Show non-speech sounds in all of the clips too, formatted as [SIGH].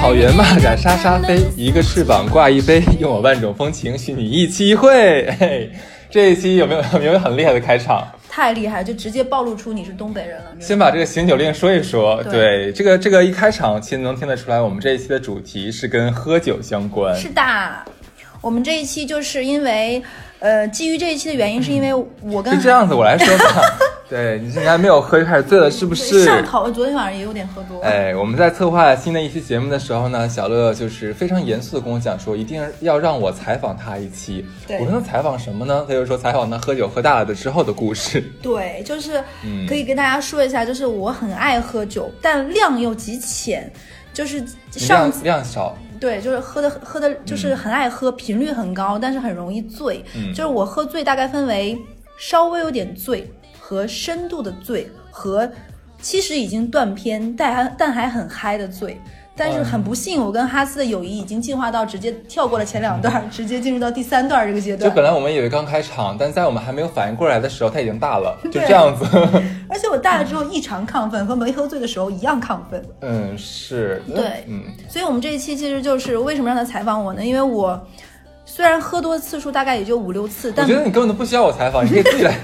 草原蚂蚱沙沙飞，一个翅膀挂一杯，用我万种风情许你一期一会。嘿，这一期有没有有没有很厉害的开场？太厉害，就直接暴露出你是东北人了。先把这个醒酒令说一说。对对，这个这个一开场，其实能听得出来，我们这一期的主题是跟喝酒相关。是的，我们这一期就是因为，呃，基于这一期的原因，是因为我跟是这样子，我来说吧。[LAUGHS] 对你现在没有喝就开始醉了，是不是？上头，昨天晚上也有点喝多。哎，我们在策划新的一期节目的时候呢，小乐就是非常严肃的跟我讲说，一定要让我采访他一期。对我说那采访什么呢？他就说采访他喝酒喝大了的之后的故事。对，就是嗯可以跟大家说一下，就是我很爱喝酒，但量又极浅，就是上量量少，对，就是喝的喝的，就是很爱喝，频率很高，但是很容易醉。嗯就是我喝醉大概分为稍微有点醉和深度的醉和其实已经断片但还但还很嗨的醉。但是很不幸，我跟哈斯的友谊已经进化到直接跳过了前两段，直接进入到第三段这个阶段。就本来我们以为刚开场，但在我们还没有反应过来的时候，他已经大了，[LAUGHS] 就这样子。而且我大了之后异常亢奋，和没喝醉的时候一样亢奋。[LAUGHS] 嗯，是，对嗯，所以我们这一期其实就是为什么让他采访我呢？因为我虽然喝多的次数大概也就五六次，但我觉得你根本都不需要我采访，你可以自己来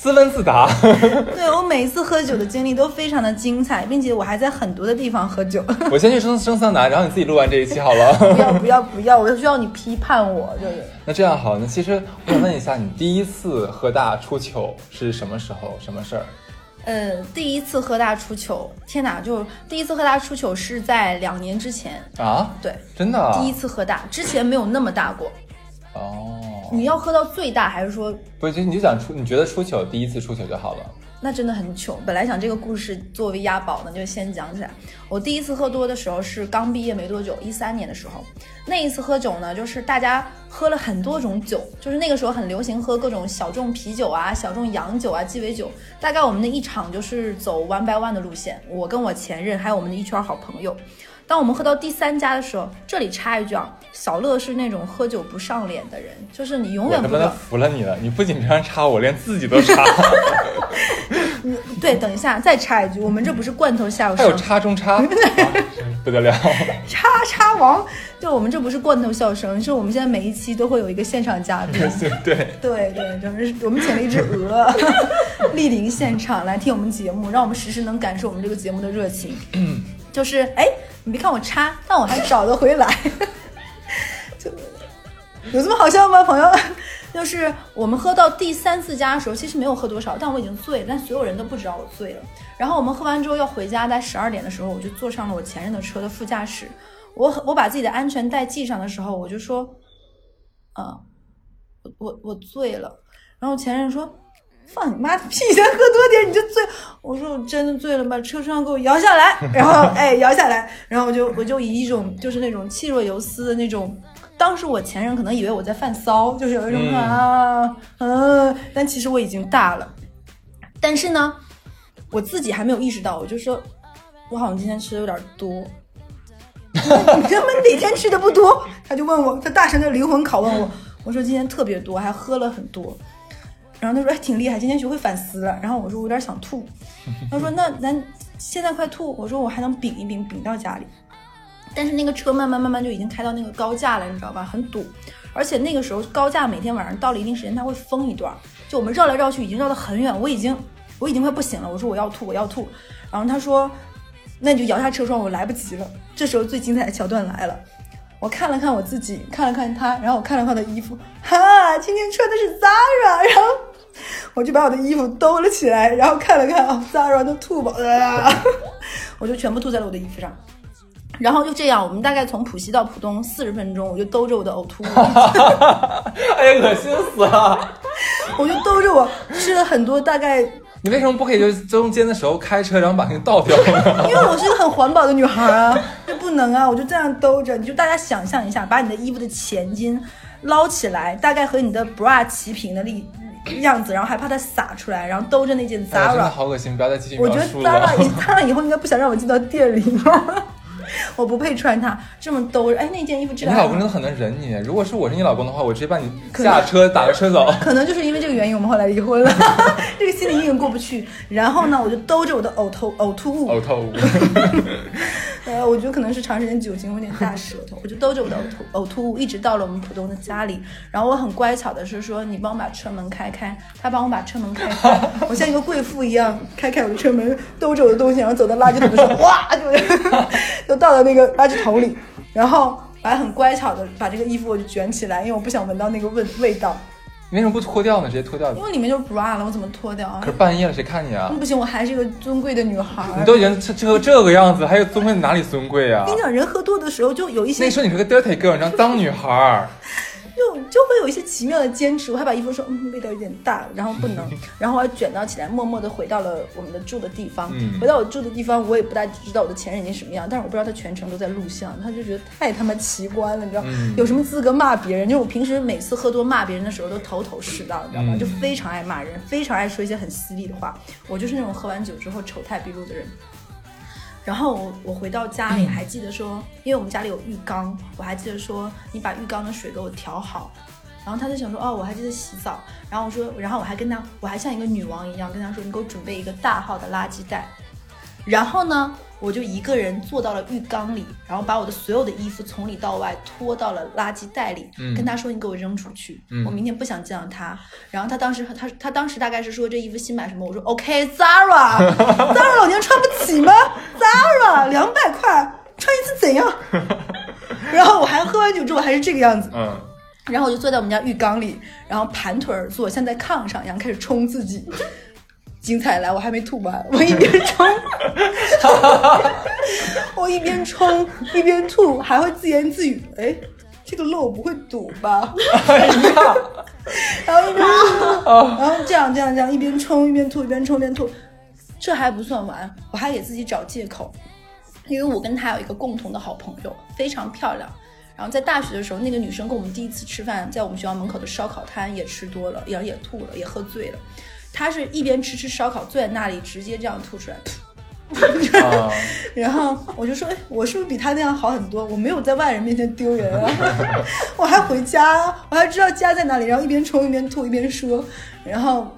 自问自答。[LAUGHS] 对我每一次喝酒的经历都非常的精彩，并且我还在很多的地方喝酒。[LAUGHS] 我先去蒸蒸桑拿，然后你自己录完这一期好了。[LAUGHS] 不要不要不要，我需要你批判我，就是那这样好，那其实我想问一下，你第一次喝大出糗是什么时候？什么事儿？呃，第一次喝大出糗，天哪！就第一次喝大出糗是在两年之前，啊？对，真的啊？第一次喝大，之前没有那么大过。哦，你要喝到最大，还是说不是，就你就想出，你觉得出糗，第一次出糗就好了。那真的很糗。本来想这个故事作为押宝呢，就先讲起来。我第一次喝多的时候是刚毕业没多久，一三年的时候。那一次喝酒呢，就是大家喝了很多种酒，就是那个时候很流行喝各种小众啤酒啊、小众洋酒啊、鸡尾酒。大概我们那一场就是走 one by one 的路线，我跟我前任还有我们的一圈好朋友。当我们喝到第三家的时候，这里插一句啊，小乐是那种喝酒不上脸的人，就是你永我他妈的远不能。服了你了！你不仅别人插我，连自己都插，[LAUGHS] 对，等一下再插一句，我们这不是罐头笑还有声，插中插，啊 [LAUGHS] 不得了！叉叉王，就我们这不是罐头笑声，是我们现在每一期都会有一个现场嘉宾。[LAUGHS] 对，对对，就是我们请了一只鹅莅临现场来听我们节目，让我们时时能感受我们这个节目的热情。就是哎，你别看我差，但我还找得回来。就有这么好笑吗，朋友？[LAUGHS] 就是我们喝到第三次家的时候，其实没有喝多少，但我已经醉了，但所有人都不知道我醉了。然后我们喝完之后要回家，在十二点的时候，我就坐上了我前任的车的副驾驶。我我把自己的安全带系上的时候，我就说，嗯，我我我醉了。然后前任说：“放你妈的屁！先喝多点你就醉。”我说：“我真的醉了，把车窗给我摇下来。”然后 [LAUGHS] 哎摇下来，然后我就我就以一种就是那种气若游丝的那种。当时我前任可能以为我在犯骚，就是有一种、嗯啊嗯、但其实我已经大了。但是呢，我自己还没有意识到，我就说，我好像今天吃的有点多。你根本哪天吃的不多？他就问我，他大声的灵魂拷问我，我说今天特别多，还喝了很多。然后他说还挺厉害，今天学会反思了。然后我说我有点想吐。他说那咱现在快吐。我说我还能顶一顶，顶到家里。但是那个车慢慢慢慢就已经开到那个高架了，你知道吧？很堵，而且那个时候高架每天晚上到了一定时间它会封一段，就我们绕来绕去已经绕得很远，我已经我已经快不行了。我说我要吐，我要吐。然后他说那你就摇下车窗，我来不及了。这时候最精彩的桥段来了。我看了看我自己，看了看他，然后我看了看我的衣服，哈，今天穿的是 Zara，然后我就把我的衣服兜了起来，然后看了看啊，Zara 都吐饱了，[LAUGHS] 我就全部吐在了我的衣服上。然后就这样，我们大概从浦西到浦东四十分钟，我就兜着我的呕吐物，[LAUGHS] 哎呀，恶心死了！我就兜着我吃了很多，大概你为什么不可以就中间的时候开车，然后把那个倒掉呢？[LAUGHS] 因为我是一个很环保的女孩啊，就不能啊，我就这样兜着。你就大家想象一下，把你的衣服的前襟捞起来，大概和你的 bra 齐平的力 [CLEARS THROAT] 样子，然后还怕它洒出来，然后兜着那件哎呀真的 Zara。好恶心，不要再继续我觉得 Zara 以了。Zara 以后应该不想让我进到店里了。[LAUGHS] 我不配穿它，这么兜着。哎，那件衣服质量。你老公真的很能忍你。如果是我是你老公的话，我直接把你下车打个车走。[LAUGHS] 可能就是因为这个原因，我们后来离婚了。[LAUGHS] 这个心理阴影过不去。然后呢，我就兜着我的呕吐呕吐物。呕吐物。呃，我觉得可能是长时间酒精有点大舌头，我就兜着我的呕吐呕吐物，一直到了我们浦东的家里。然后我很乖巧的是说，你帮我把车门开开。他帮我把车门开开，[LAUGHS] 我像一个贵妇一样开开我的车门，兜着我的东西，然后走到垃圾桶的时候，哇，就 [LAUGHS] 就倒到那个垃圾桶里。然后我还很乖巧的把这个衣服我就卷起来，因为我不想闻到那个味味道。你为什么不脱掉呢？直接脱掉。因为里面就是 bra 了，我怎么脱掉啊？可是半夜了，谁看你啊？不行，我还是一个尊贵的女孩。你都已经这这这个样子，还有尊贵哪里尊贵啊？我跟你讲，人喝多的时候就有一些。那时候你是个 dirty girl，你知道当女孩。就就会有一些奇妙的坚持，我还把衣服说，嗯，味道有点大，然后不能，[LAUGHS] 然后我卷到起来，默默的回到了我们的住的地方。回到我住的地方，我也不大知道我的前任已经什么样，但是我不知道他全程都在录像，他就觉得太他妈奇观了，你知道？有什么资格骂别人？就我平时每次喝多骂别人的时候都头头是道，你知道吗？就非常爱骂人，非常爱说一些很犀利的话。我就是那种喝完酒之后丑态毕露的人。然后我我回到家里还记得说，因为我们家里有浴缸，我还记得说你把浴缸的水给我调好。然后他就想说，哦，我还记得洗澡。然后我说，然后我还跟他，我还像一个女王一样跟他说，你给我准备一个大号的垃圾袋。然后呢？我就一个人坐到了浴缸里，然后把我的所有的衣服从里到外拖到了垃圾袋里，跟他说：“你给我扔出去，我明天不想见到他。”然后他当时他他当时大概是说这衣服新买什么？我说：“OK，Zara，Zara 老娘穿不起吗？Zara 两百块穿一次怎样？” [LAUGHS] 然后我还喝完酒之后还是这个样子，嗯，然后我就坐在我们家浴缸里，然后盘腿儿坐，像在炕上一样开始冲自己。精彩来，我还没吐完，[LAUGHS] 我一边冲，[LAUGHS] 我一边冲一边吐，还会自言自语：“哎，这个漏不会堵吧？” [LAUGHS] 然后一边，然后这样这样这样一边冲一边吐，一边冲一边吐，这还不算完，我还给自己找借口，因为我跟他有一个共同的好朋友，非常漂亮。然后在大学的时候，那个女生跟我们第一次吃饭，在我们学校门口的烧烤摊也吃多了，也也吐了，也喝醉了。他是一边吃吃烧烤，坐在那里直接这样吐出来，[LAUGHS] 然后我就说，哎，我是不是比他那样好很多？我没有在外人面前丢人啊，我还回家，我还知道家在哪里，然后一边冲一边吐一边说，然后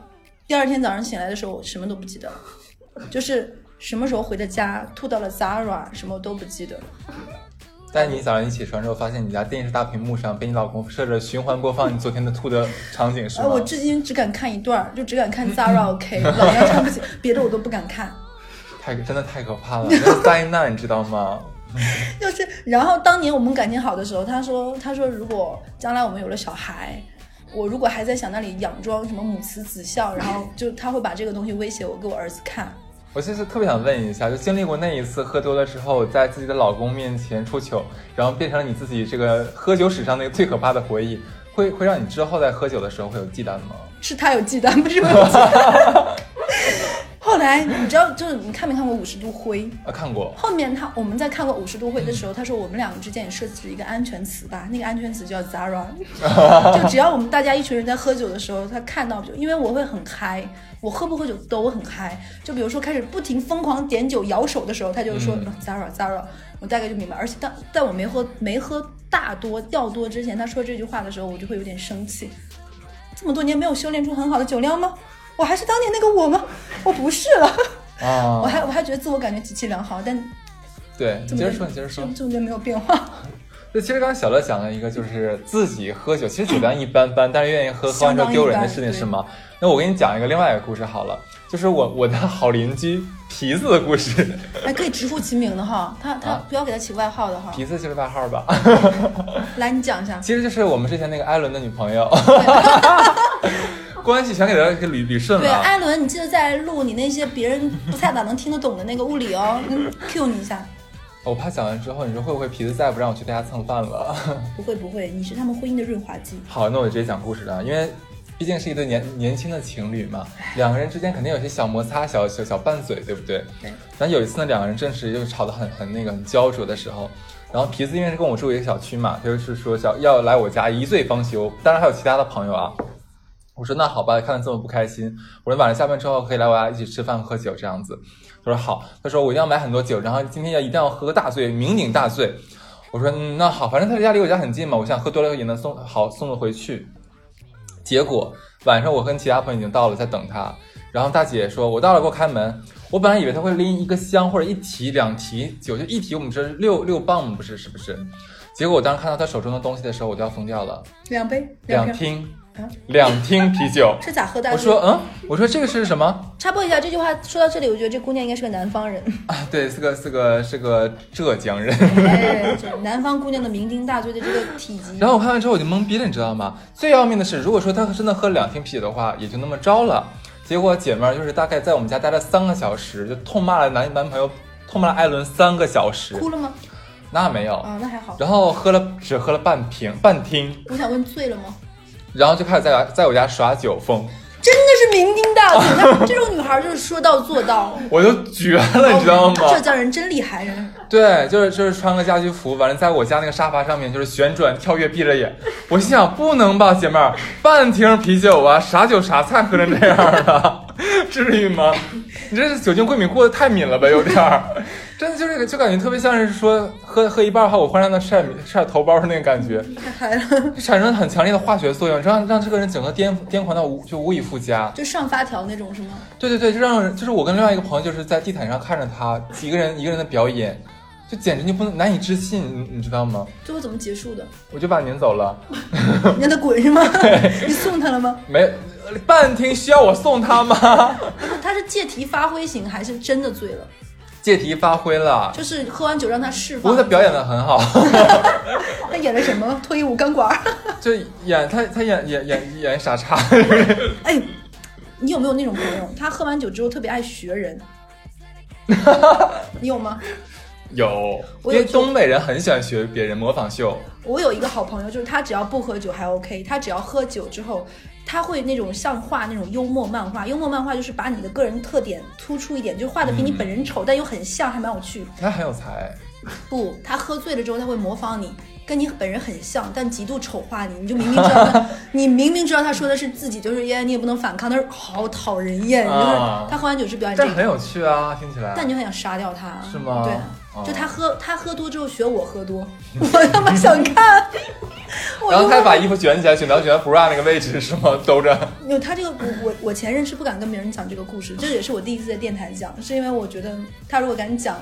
第二天早上醒来的时候，我什么都不记得了，就是什么时候回的家，吐到了 Zara，什么都不记得了。但你早上一起床之后，发现你家电视大屏幕上被你老公设着循环播放你昨天的吐的场景，是吗？我至今只敢看一段，就只敢看 Zara [LAUGHS] OK，老娘唱不起，别的我都不敢看。太真的太可怕了，灾难，你知道吗？[LAUGHS] 就是，然后当年我们感情好的时候，他说，他说如果将来我们有了小孩，我如果还在想那里佯装什么母慈子孝，然后就他会把这个东西威胁我给我儿子看。我其实特别想问一下，就经历过那一次喝多了之后，在自己的老公面前出糗，然后变成了你自己这个喝酒史上那个最可怕的回忆，会会让你之后在喝酒的时候会有忌惮吗？是他有忌惮，不是我有忌惮。[LAUGHS] 后来你知道，就是你看没看过《五十度灰》啊？看过。后面他我们在看过《五十度灰》的时候，他说我们两个之间也设置一个安全词吧，那个安全词叫 Zara，[LAUGHS] 就只要我们大家一群人在喝酒的时候，他看到就因为我会很嗨。我喝不喝酒都很嗨，就比如说开始不停疯狂点酒摇手的时候，他就说 Zara Zara，我大概就明白。而且当在我没喝没喝大多掉多之前，他说这句话的时候，我就会有点生气。这么多年没有修炼出很好的酒量吗？我还是当年那个我吗？我不是了。啊，[LAUGHS] 我还我还觉得自我感觉极其良好，但对，你接着说，你接着说，中间没有变化。就其实刚刚小乐讲了一个，就是自己喝酒，其实酒量一般般，但是愿意喝，喝完之后丢人的事情是吗？那我给你讲一个另外一个故事好了，就是我 [LAUGHS] 我的好邻居皮子的故事。还，[LAUGHS] 可以直呼其名的哈，他他不要给他起外号的哈。皮子就是外号吧？来，你讲一下。其实就是我们之前那个艾伦的女朋友，关系全给他给捋捋顺了。对，艾伦，你记得在录你那些别人不太咋能听得懂的那个物理哦，嗯，[LAUGHS] Q 你一下。我怕讲完之后，你说会不会皮子再也不让我去他家蹭饭了？[LAUGHS] 不会不会，你是他们婚姻的润滑剂。好，那我直接讲故事了，因为。毕竟是一对年年轻的情侣嘛，两个人之间肯定有些小摩擦、小小小拌嘴，对不对？对。然后有一次呢，两个人正是就吵得很很那个很焦灼的时候，然后皮子因为是跟我住一个小区嘛，他就是说要要来我家一醉方休。当然还有其他的朋友啊。我说那好吧，看他这么不开心，我说晚上下班之后可以来我家一起吃饭喝酒这样子。他说好，他说我一定要买很多酒，然后今天要一定要喝个大醉，酩酊大醉。我说嗯那好，反正他家离我家很近嘛，我想喝多了也能送好送了回去。结果晚上我跟其他朋友已经到了，在等他。然后大姐说：“我到了，给我开门。”我本来以为他会拎一个箱或者一提两提酒，就一提我们这六六磅不是是不是？结果我当时看到他手中的东西的时候，我都要疯掉了。两杯，两听，两听啤酒 [LAUGHS] 是咋喝的？我说嗯，我说这个是什么？插播一下这句话，说到这里，我觉得这姑娘应该是个南方人 [LAUGHS] 啊，对，是个是个是个浙江人。[LAUGHS] 哎，南方姑娘的酩酊大醉的这个体积。然后我看完之后我就懵逼了，你知道吗？最要命的是，如果说她真的喝两听啤酒的话，也就那么着了。结果姐妹儿就是大概在我们家待了三个小时，就痛骂了男男朋友，痛骂了艾伦三个小时。哭了吗？那没有啊，那还好。然后喝了只喝了半瓶半听。我想问醉了吗？然后就开始在在我家耍酒疯。真的是酩酊大醉，[LAUGHS] 这种女孩就是说到做到。我就绝了，你知道吗？浙江人真厉害，人。对，就是就是穿个家居服，完了在我家那个沙发上面就是旋转跳跃，闭着眼。我心想，不能吧，姐妹儿，半听啤酒啊，啥酒啥菜喝成这样了，[LAUGHS] 至于吗？你这是酒精过敏过得太敏了吧，有点儿。真的就是就感觉特别像是说喝喝一半后，我忽然让他晒晒头包的那个感觉，太嗨了，产生很强烈的化学作用，让让这个人整个癫癫狂到无就无以复加，就上发条那种是吗？对对对，就让就是我跟另外一个朋友就是在地毯上看着他几个人一个人的表演，就简直就不能难以置信，你你知道吗？最后怎么结束的？我就把他撵走了，[LAUGHS] 你让他滚是吗？[LAUGHS] 你送他了吗？没，半天需要我送他吗？他是借题发挥型还是真的醉了？借题发挥了，就是喝完酒让他释放。不过他表演的很好。[LAUGHS] 他演了什么？脱衣舞钢管？就演他，他演演演演傻叉。哎，你有没有那种朋友？他喝完酒之后特别爱学人。你有吗？有，因为东北人很喜欢学别人模仿秀。我有一个好朋友，就是他只要不喝酒还 OK，他只要喝酒之后。他会那种像画那种幽默漫画，幽默漫画就是把你的个人特点突出一点，就画的比你本人丑，但又很像，还蛮有趣。他很有才。不，他喝醉了之后，他会模仿你，跟你本人很像，但极度丑化你。你就明明知道他，[LAUGHS] 你明明知道他说的是自己，就是耶，你也不能反抗，但是好讨人厌。就是他喝完酒是表演这个，很有趣啊，听起来。但你就很想杀掉他，是吗？对。就他喝，他喝多之后学我喝多，[LAUGHS] 我他妈想看。[LAUGHS] 然后他把衣服卷起来，卷到卷到 bra 那个位置是吗？兜着。有他这个，我我我前任是不敢跟别人讲这个故事，这也是我第一次在电台讲，是因为我觉得他如果敢讲，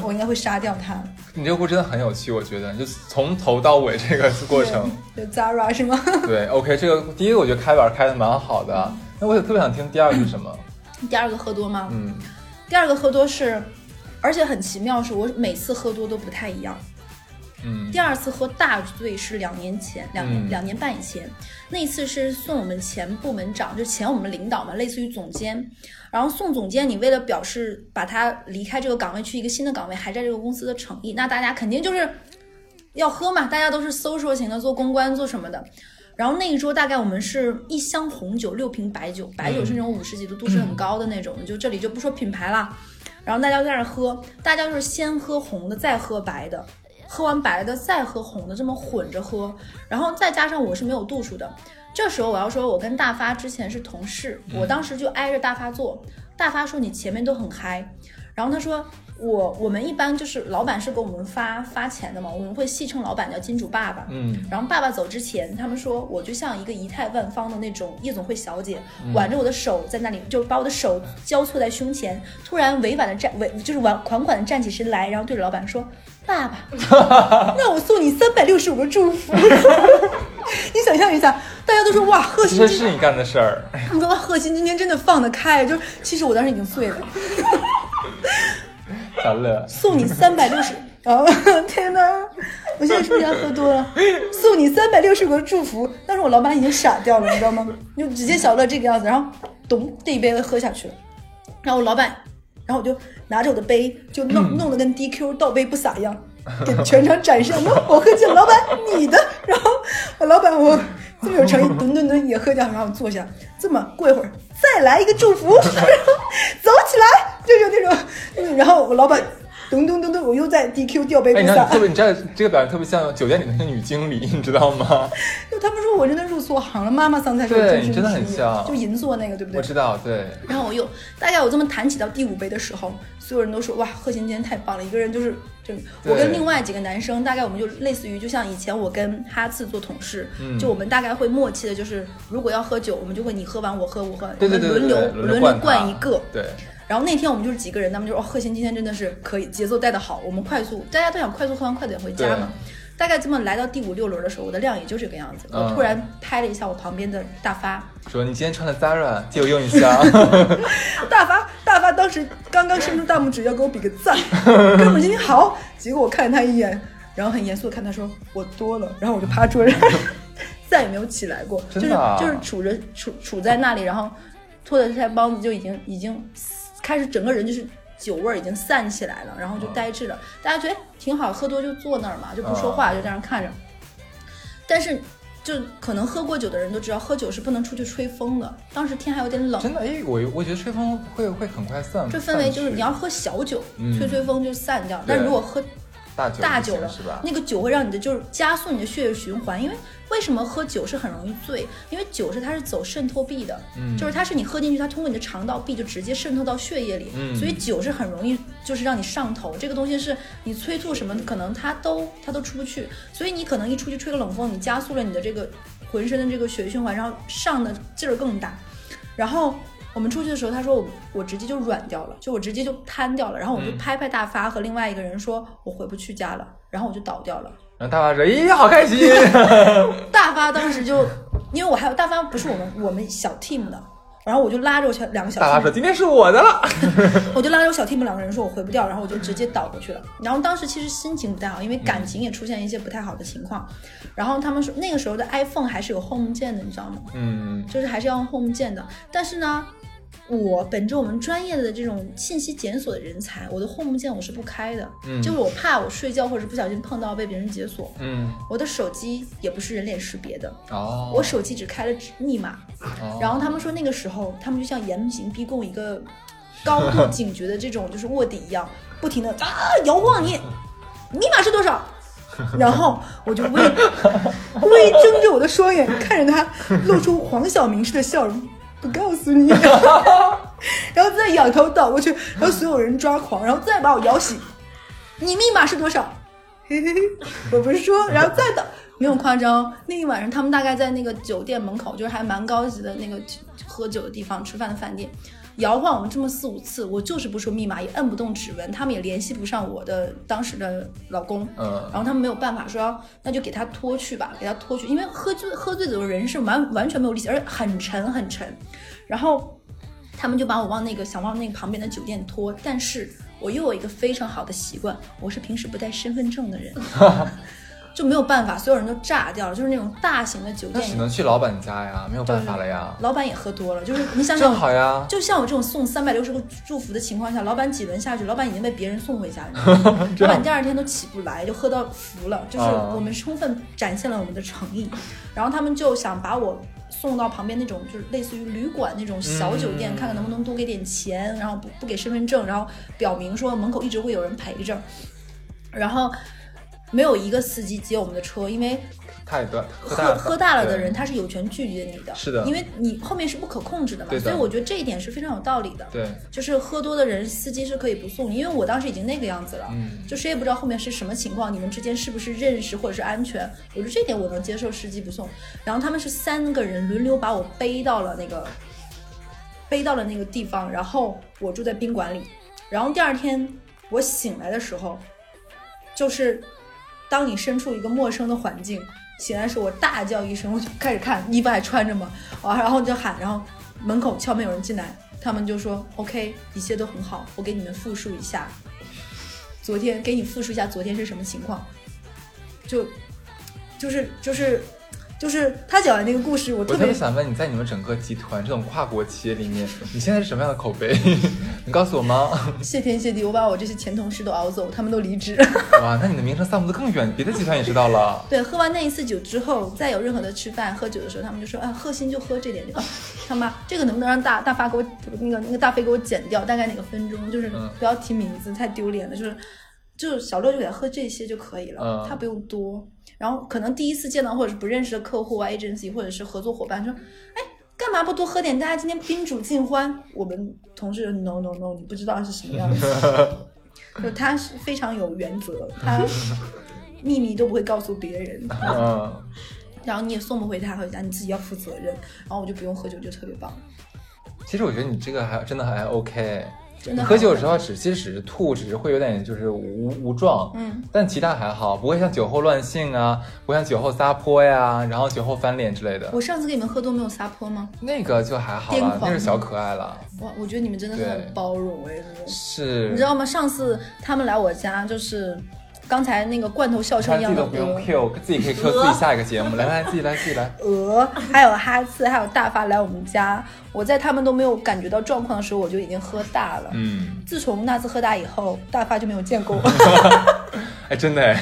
我应该会杀掉他。[LAUGHS] 你这个故事真的很有趣，我觉得就从头到尾这个过程。就 Zara 是吗？对，OK，这个第一个我觉得开板开的蛮好的，那我也特别想听第二个是什么？第二个喝多吗？嗯，第二个喝多是。而且很奇妙，是我每次喝多都不太一样。嗯，第二次喝大醉是两年前，两年两年半以前，那一次是送我们前部门长，就前我们领导嘛，类似于总监。然后送总监，你为了表示把他离开这个岗位去一个新的岗位，还在这个公司的诚意，那大家肯定就是要喝嘛，大家都是 social 型的，做公关做什么的。然后那一桌大概我们是一箱红酒，六瓶白酒，白酒是那种五十几度，度数很高的那种，就这里就不说品牌了。然后大家在那喝，大家就是先喝红的，再喝白的，喝完白的再喝红的，这么混着喝。然后再加上我是没有度数的，这时候我要说，我跟大发之前是同事，我当时就挨着大发坐。大发说你前面都很嗨，然后他说。我我们一般就是老板是给我们发发钱的嘛，我们会戏称老板叫金主爸爸。嗯，然后爸爸走之前，他们说我就像一个仪态万方的那种夜总会小姐，挽着我的手在那里，就把我的手交错在胸前，突然委婉的站委就是婉款款的站起身来，然后对着老板说：“爸爸，[LAUGHS] 那我送你三百六十五个祝福。[LAUGHS] ”你想象一下，大家都说哇，贺鑫这是你干的事儿。[LAUGHS] 他们说贺鑫今天真的放得开，就是其实我当时已经醉了。送你三百六十啊！[LAUGHS] 天哪，我现在是不是要喝多了？送你三百六十个祝福。当时我老板已经傻掉了，你知道吗？就直接小乐这个样子，然后咚这一杯喝下去了。然后我老板，然后我就拿着我的杯，就弄弄得跟 DQ 倒杯不洒一样，给全场展示。我喝酒，老板你的。然后我老板我这么有诚意，吨吨吨也喝掉，然后坐下。这么过一会儿。再来一个祝福，[LAUGHS] 走起来，就有那种，然后我老板咚咚咚咚，我又在 DQ 掉杯。哎，你知道特别，你知道这个表演特别像酒店里的那个女经理，[LAUGHS] 你知道吗？就他们说说我真的入错行了，妈妈桑才是对真真的很像就银座那个，对不对？我知道，对。然后我又大概我这么谈起到第五杯的时候，所有人都说哇，贺贤今天太棒了，一个人就是就我跟另外几个男生，大概我们就类似于就像以前我跟哈次做同事，嗯就我们大概会默契的，就是如果要喝酒，我们就会你喝完我喝我喝，对对对我们轮流轮流灌灌一个。对。然后那天我们就是几个人，他们就说哦，贺鑫今天真的是可以，节奏带的好，我们快速，大家都想快速喝完快点回家嘛。大概这么来到第五六轮的时候，我的量也就这个样子。嗯、我突然拍了一下我旁边的大发，说：“你今天穿的 Zara，借我用一下。[LAUGHS] ”大发大发当时刚刚伸出大拇指要给我比个赞，哥们今天好。结果我看了他一眼，然后很严肃的看他说：“我多了。”然后我就趴桌上，[LAUGHS] 再也没有起来过，啊、就是就是杵着杵杵在那里，然后拖着腮帮子就已经已经开始整个人就是。酒味儿已经散起来了，然后就呆滞了。嗯、大家觉得挺好，喝多就坐那儿嘛，就不说话，嗯、就在那看着。但是，就可能喝过酒的人都知道，喝酒是不能出去吹风的。当时天还有点冷，真的哎，我我觉得吹风会会很快散。这氛围就是你要喝小酒，嗯、吹吹风就散掉。但如果喝大酒大酒了是吧？那个酒会让你的就是加速你的血液循环，因为为什么喝酒是很容易醉？因为酒是它是走渗透壁的，嗯，就是它是你喝进去，它通过你的肠道壁就直接渗透到血液里，嗯，所以酒是很容易就是让你上头。这个东西是你催吐什么，可能它都它都出不去，所以你可能一出去吹个冷风，你加速了你的这个浑身的这个血液循环，然后上的劲儿更大，然后。我们出去的时候，他说我我直接就软掉了，就我直接就瘫掉了。然后我就拍拍大发和另外一个人说，我回不去家了。然后我就倒掉了。然后大发说：“咦，好开心！” [LAUGHS] 大发当时就，因为我还有大发不是我们我们小 team 的，然后我就拉着我小两个小 team。大发说：“今天是我的了。”我就拉着我小 team 两个人说：“我回不掉。”然后我就直接倒过去了。然后当时其实心情不太好，因为感情也出现一些不太好的情况。然后他们说那个时候的 iPhone 还是有 Home 键的，你知道吗？嗯，就是还是要用 Home 键的。但是呢。我本着我们专业的这种信息检索的人才，我的 home 键我是不开的，嗯，就是我怕我睡觉或者不小心碰到被别人解锁，嗯，我的手机也不是人脸识别的，哦，我手机只开了密码，哦、然后他们说那个时候他们就像严刑逼供一个 [LAUGHS] 高度警觉的这种就是卧底一样，不停的啊摇晃你，密码是多少？[LAUGHS] 然后我就微微 [LAUGHS] 睁着我的双眼看着他，露出黄晓明式的笑容。不告诉你，[LAUGHS] 然后再仰头倒过去，然后所有人抓狂，然后再把我摇醒。你密码是多少？嘿嘿嘿，我不是说，然后再倒，没有夸张。那一晚上，他们大概在那个酒店门口，就是还蛮高级的那个喝酒的地方、吃饭的饭店，摇晃我们这么四五次，我就是不说密码，也摁不动指纹，他们也联系不上我的当时的老公。嗯，然后他们没有办法说，那就给他拖去吧，给他拖去，因为喝醉喝醉酒的人是完完全没有力气，而且很沉很沉。然后他们就把我往那个想往那个旁边的酒店拖，但是我又有一个非常好的习惯，我是平时不带身份证的人。[LAUGHS] 就没有办法，所有人都炸掉了，就是那种大型的酒店，那只能去老板家呀，没有办法了呀。老板也喝多了，就是你想想，正好呀。就像我这种送三百六十个祝福的情况下，老板几轮下去，老板已经被别人送回家了，[LAUGHS] 老板第二天都起不来，就喝到服了。就是我们充分展现了我们的诚意，然后他们就想把我送到旁边那种就是类似于旅馆那种小酒店，嗯、看看能不能多给点钱，然后不不给身份证，然后表明说门口一直会有人陪着，然后。没有一个司机接我们的车，因为太多喝喝大了的人他是有权拒绝你的，是的，因为你后面是不可控制的嘛，所以我觉得这一点是非常有道理的。对，就是喝多的人，司机是可以不送你，因为我当时已经那个样子了，嗯，就谁也不知道后面是什么情况，你们之间是不是认识或者是安全，我觉得这点我能接受，司机不送。然后他们是三个人轮流把我背到了那个背到了那个地方，然后我住在宾馆里，然后第二天我醒来的时候，就是。当你身处一个陌生的环境，醒来时我大叫一声，我就开始看衣服还穿着吗？啊，然后就喊，然后门口敲门有人进来，他们就说 OK，一切都很好，我给你们复述一下，昨天给你复述一下昨天是什么情况，就就是就是就是他讲的那个故事，我特别想问你在你们整个集团这种跨国企业里面，你现在是什么样的口碑？你告诉我吗？[LAUGHS] 谢天谢地，我把我这些前同事都熬走，他们都离职。[LAUGHS] 哇，那你的名声散布的更远，别的集团也知道了。[LAUGHS] 对，喝完那一次酒之后，再有任何的吃饭喝酒的时候，他们就说啊，贺鑫就喝这点，啊、他妈这个能不能让大大发给我那个那个大飞给我剪掉？大概哪个分钟？就是不要提名字，太丢脸了。就是就是小乐就给他喝这些就可以了，嗯、他不用多。然后可能第一次见到或者是不认识的客户啊、agency 或者是合作伙伴说，哎，干嘛不多喝点？大家今天宾主尽欢。我们同事 no no no，你不知道是什么样子。[LAUGHS] 就他是非常有原则，[LAUGHS] 他秘密都不会告诉别人。嗯，然后你也送不回他回家，你自己要负责任。然后我就不用喝酒，就特别棒。其实我觉得你这个还真的还 OK。真的喝酒的时候只其实只是吐，只是会有点就是无无状，嗯，但其他还好，不会像酒后乱性啊，不像酒后撒泼呀，然后酒后翻脸之类的。我上次给你们喝多没有撒泼吗？那个就还好了，那是小可爱了。哇，我觉得你们真的很包容哎，真的是。你知道吗？上次他们来我家就是。刚才那个罐头笑声一样的鹅，自己都不用 Q，自己可以 Q 自己下一个节目。来来，自己来，自己来。鹅，还有哈次，还有大发来我们家。我在他们都没有感觉到状况的时候，我就已经喝大了。嗯。自从那次喝大以后，大发就没有见过我。[LAUGHS] 哎，真的哎。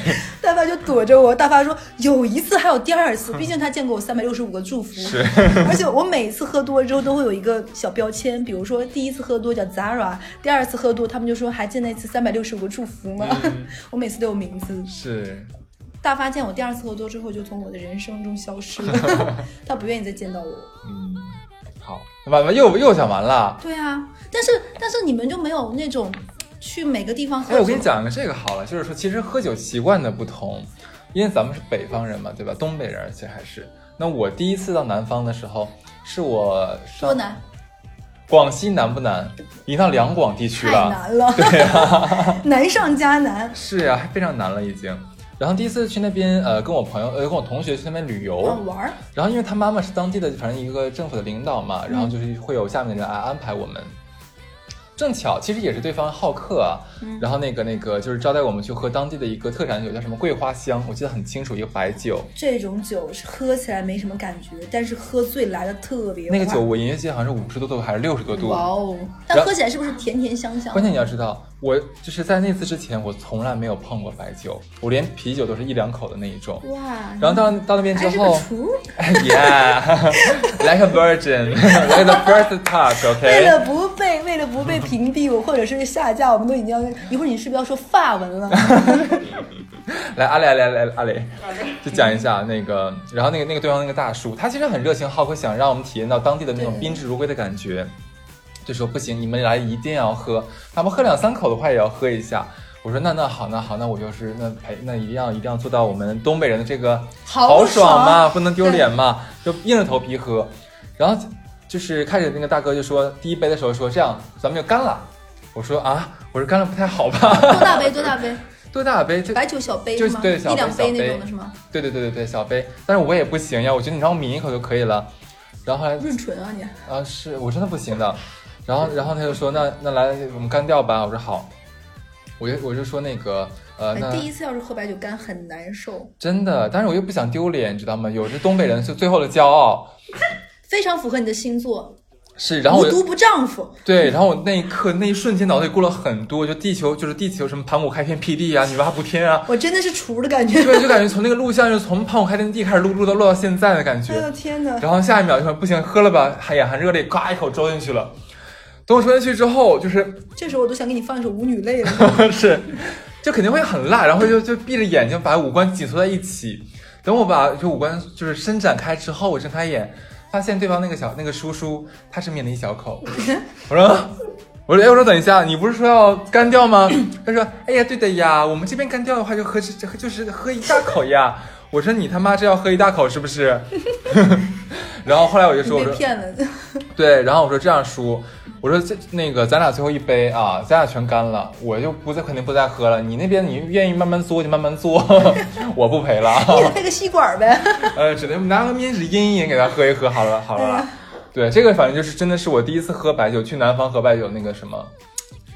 大发就躲着我。大发说有一次，还有第二次。[LAUGHS] 毕竟他见过我三百六十五个祝福。是。[LAUGHS] [LAUGHS] 而且我每次喝多了之后都会有一个小标签，比如说第一次喝多叫 Zara，第二次喝多他们就说还记得那次三百六十五个祝福吗？我每次都有名字。是。大发见我第二次喝多之后，就从我的人生中消失了。他不愿意再见到我。嗯，好，完了又又讲完了。对啊，但是但是你们就没有那种去每个地方喝。哎，我跟你讲一个这个好了，就是说其实喝酒习惯的不同，因为咱们是北方人嘛，对吧？东北人而且还是。那我第一次到南方的时候，是我多南。广西难不难？已经到两广地区了。太难了。[LAUGHS] 对啊，[LAUGHS] 难上加难。是呀，非常难了已经。然后第一次去那边，呃，跟我朋友，呃，跟我同学去那边旅游玩。然后因为他妈妈是当地的，反正一个政府的领导嘛，然后就是会有下面的人来安排我们。正巧，其实也是对方好客啊，然后那个那个就是招待我们去喝当地的一个特产酒，叫什么桂花香，我记得很清楚，一个白酒。这种酒是喝起来没什么感觉，但是喝醉来的特别。那个酒我隐约记得好像是五十多度还是六十多度。哇哦！但喝起来是不是甜甜香香？关键你要知道，我就是在那次之前，我从来没有碰过白酒，我连啤酒都是一两口的那一种。哇！然后到到那边之后，[LAUGHS] Yeah，like a virgin，like [LAUGHS] the first touch，OK。为了不被为了不被。屏蔽我，或者是下架，我们都已经要一会儿，你是不是要说法文了？[LAUGHS] 来，阿雷，来来，阿雷，就讲一下那个，然后那个那个对方那个大叔，他其实很热情好客，想让我们体验到当地的那种宾至如归的感觉，就说不行，你们来一定要喝，哪怕喝两三口的话也要喝一下。我说那那好那好，那我就是那陪那一定要一定要做到我们东北人的这个豪爽嘛，不能丢脸嘛，就硬着头皮喝，然后。就是开始那个大哥就说第一杯的时候说这样咱们就干了，我说啊，我说干了不太好吧？多大杯？多大杯？多大杯？白酒小杯就对，一两杯那种的是吗？对对对对对，小杯。但是我也不行呀，我觉得你让我抿一口就可以了。然后后来润唇啊你？啊，是我真的不行的。然后然后他就说那那来我们干掉吧。我说好。我就我就说那个呃，那第一次要是喝白酒干很难受。真的，但是我又不想丢脸，你知道吗？有着东北人就最后的骄傲。非常符合你的星座，是，然后我独不丈夫。对，然后我那一刻那一瞬间脑子里过了很多，就地球就是地球什么盘古开天辟地啊，女娲补天啊，我真的是厨的感觉。对，就感觉从那个录像就从盘古开天地开始录录到录到现在的感觉。我的天哪！然后下一秒就说不行，喝了吧，眼含热泪，嘎一口粥进去了。等我抽进去之后，就是 [LAUGHS] 这时候我都想给你放一首舞女泪了。[LAUGHS] 是，就肯定会很辣，然后就就闭着眼睛把五官紧缩在一起。等我把就五官就是伸展开之后，我睁开眼。发现对方那个小那个叔叔，他是抿了一小口。[LAUGHS] 我说，我说，哎，我说等一下，你不是说要干掉吗？他说，哎呀，对的呀，我们这边干掉的话就喝这就是喝一大口呀。我说你他妈这要喝一大口是不是？[LAUGHS] [LAUGHS] 然后后来我就说，我说骗了。[LAUGHS] 对，然后我说这样叔。我说这那个咱俩最后一杯啊，咱俩全干了，我就不再肯定不再喝了。你那边你愿意慢慢嘬就慢慢嘬，我不陪了。你配个吸管呗。呃，只能拿个面纸阴一阴给他喝一喝，好了好了。对，这个反正就是真的是我第一次喝白酒，去南方喝白酒那个什么。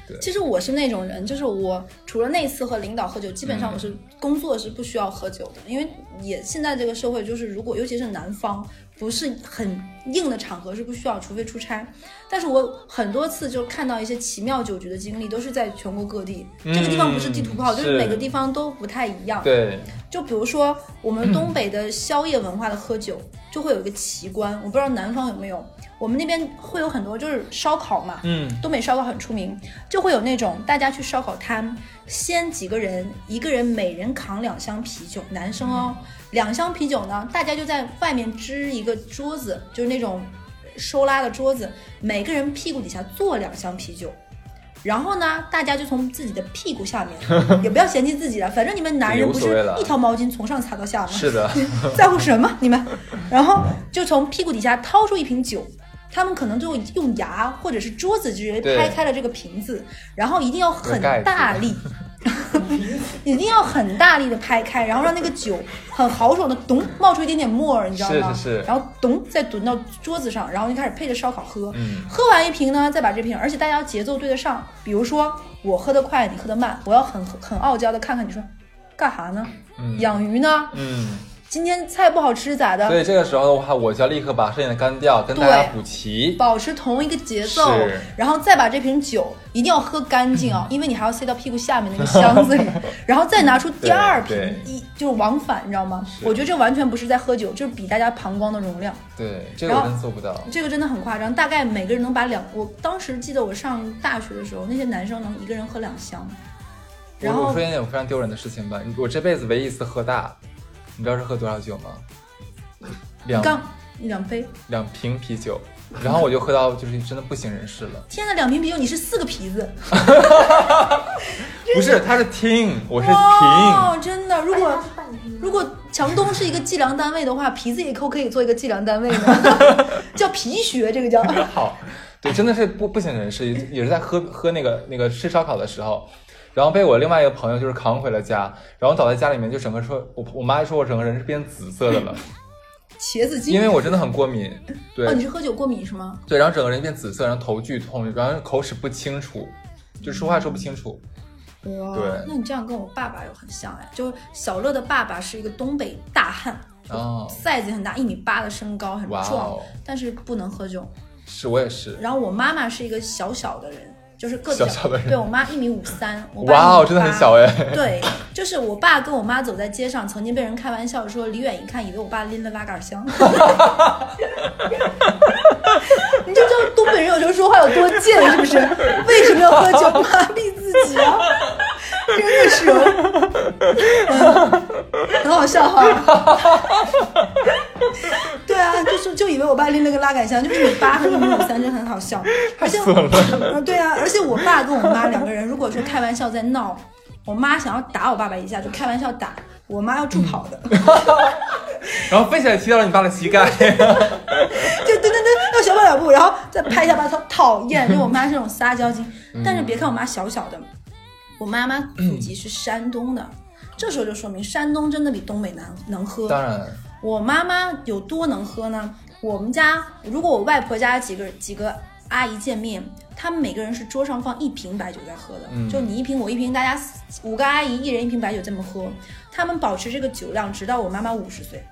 对，其实我是那种人，就是我除了那次和领导喝酒，基本上我是工作是不需要喝酒的，因为也现在这个社会就是如果尤其是南方。不是很硬的场合是不需要，除非出差。但是我很多次就看到一些奇妙酒局的经历，都是在全国各地。这个地方不是地图炮，就是每个地方都不太一样。对，就比如说我们东北的宵夜文化的喝酒，就会有一个奇观，我不知道南方有没有。我们那边会有很多就是烧烤嘛，嗯，东北烧烤很出名，就会有那种大家去烧烤摊，先几个人，一个人每人扛两箱啤酒，男生哦，两箱啤酒呢，大家就在外面支一个桌子，就是那种收拉的桌子，每个人屁股底下坐两箱啤酒。然后呢，大家就从自己的屁股下面，[LAUGHS] 也不要嫌弃自己了，反正你们男人不是一条毛巾从上擦到下吗？是的，[LAUGHS] 在乎什么你们？然后就从屁股底下掏出一瓶酒。他们可能就用牙或者是桌子直接拍开了这个瓶子，然后一定要很大力，[LAUGHS] 一定要很大力的拍开，然后让那个酒很豪爽的咚冒出一点点沫儿，你知道吗？是是是。然后咚再蹲到桌子上，然后就开始配着烧烤喝。嗯。喝完一瓶呢，再把这瓶，而且大家节奏对得上。比如说我喝得快，你喝得慢，我要很很傲娇的看看你说干哈呢？养鱼呢？嗯。今天菜不好吃咋的？所以这个时候的话，我就要立刻把剩下的干掉，跟大家补齐，保持同一个节奏，然后再把这瓶酒一定要喝干净啊，因为你还要塞到屁股下面那个箱子里，[LAUGHS] 然后再拿出第二瓶，一就是往返，你知道吗？我觉得这完全不是在喝酒，就是比大家膀胱的容量。对，这个真做不到。这个真的很夸张，大概每个人能把两，我当时记得我上大学的时候，那些男生能一个人喝两箱。然后我说一件我非常丢人的事情吧，我这辈子唯一一次喝大。你知道是喝多少酒吗？两两杯，两瓶啤酒，然后我就喝到就是真的不省人事了。天呐，两瓶啤酒，你是四个皮子？[LAUGHS] 不是，他是听，我是瓶。哦，真的，如果 [LAUGHS] 如果强东是一个计量单位的话，皮子也可可以做一个计量单位的，[LAUGHS] 叫皮学，这个叫。好，对，真的是不不省人事，也是在喝喝那个那个吃烧烤的时候。然后被我另外一个朋友就是扛回了家，然后倒在家里面，就整个说，我我妈说我整个人是变紫色的了，茄子精，因为我真的很过敏。对，哦，你是喝酒过敏是吗？对，然后整个人变紫色，然后头剧痛，然后口齿不清楚，就说话说不清楚。哇，对，那你这样跟我爸爸又很像哎，就小乐的爸爸是一个东北大汉，哦，size 很大，一米八的身高，很壮，但是不能喝酒。是我也是。然后我妈妈是一个小小的人。就是个子小小的，对我妈一米五三，哇哦，真的很小哎。对，就是我爸跟我妈走在街上，曾经被人开玩笑说，离远一看以为我爸拎了拉杆箱。[LAUGHS] 你就知道东北人有时候说话有多贱，是不是？为什么要喝酒麻痹自己啊？真的是，很好笑哈。[LAUGHS] 对啊，就是就以为我爸拎了个拉杆箱，就一米八和一米五三，真的很好笑。[LAUGHS] 而且，对啊，而且我爸跟我妈两个人，如果说开玩笑在闹，我妈想要打我爸爸一下，就开玩笑打，我妈要助跑的。[LAUGHS] 然后飞起来踢到了你爸的膝盖，就噔噔噔要小跑两步，然后再拍一下，把他讨厌。就我妈是那种撒娇精，但是别看我妈小小的。我妈妈祖籍是山东的，这时候就说明山东真的比东北难能喝。当然，我妈妈有多能喝呢？我们家如果我外婆家几个几个阿姨见面，他们每个人是桌上放一瓶白酒在喝的，就你一瓶我一瓶，大家五个阿姨一人一瓶白酒这么喝，他们保持这个酒量直到我妈妈五十岁，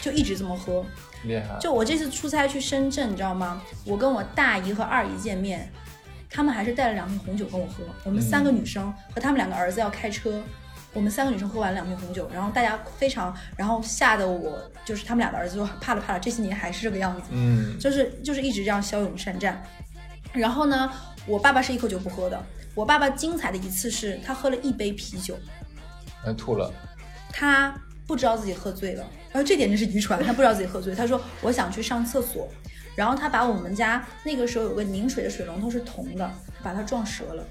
就一直这么喝。厉害！就我这次出差去深圳，你知道吗？我跟我大姨和二姨见面。他们还是带了两瓶红酒跟我喝。我们三个女生和他们两个儿子要开车，我们三个女生喝完两瓶红酒，然后大家非常，然后吓得我就是他们俩的儿子就怕了怕了。这些年还是这个样子，嗯，就是就是一直这样骁勇善战。然后呢，我爸爸是一口酒不喝的。我爸爸精彩的一次是他喝了一杯啤酒，嗯，吐了。他不知道自己喝醉了，然后这点真是遗传，他不知道自己喝醉。他说我想去上厕所。然后他把我们家那个时候有个拧水的水龙头是铜的，把它撞折了。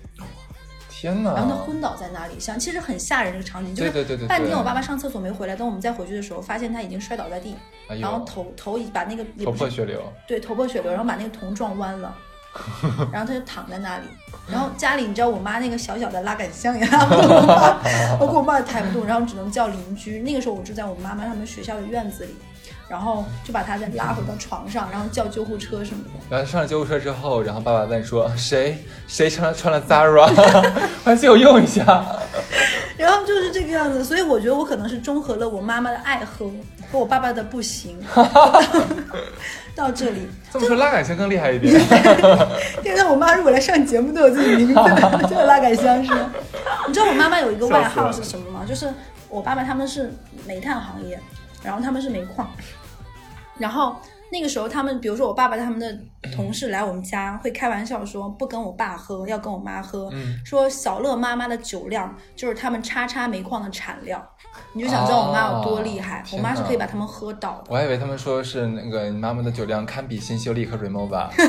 天哪！然后他昏倒在那里，想其实很吓人这个场景，就是半天我爸爸上厕所没回来，等我们再回去的时候，发现他已经摔倒在地，然后头头已把那个头破血流，对，头破血流，然后把那个铜撞弯了，[LAUGHS] 然后他就躺在那里。然后家里你知道我妈那个小小的拉杆箱也拉不动，我跟我爸也抬不动，然后只能叫邻居。那个时候我住在我妈妈他们学校的院子里。然后就把他再拉回到床上，然后叫救护车什么的。然后上了救护车之后，然后爸爸问说：“谁 [LAUGHS] 谁穿了穿了 Zara，[LAUGHS] 快借我用一下。[LAUGHS] ”然后就是这个样子，所以我觉得我可能是中和了我妈妈的爱喝和我爸爸的不行。到这里，这么说拉杆箱更厉害一点。现在我妈如果来上节目都有自己名字，叫拉杆箱是吗？你知道我妈妈有一个外号是什么吗？就是。我爸爸他们是煤炭行业，然后他们是煤矿，然后。那个时候，他们比如说我爸爸他们的同事来我们家，会开玩笑说不跟我爸喝，要跟我妈喝。说小乐妈妈的酒量就是他们叉叉煤矿的产量，你就想知道我妈有多厉害。我妈是可以把他们喝倒。我还以为他们说是那个你妈妈的酒量堪比新秀丽和 Remova。[LAUGHS]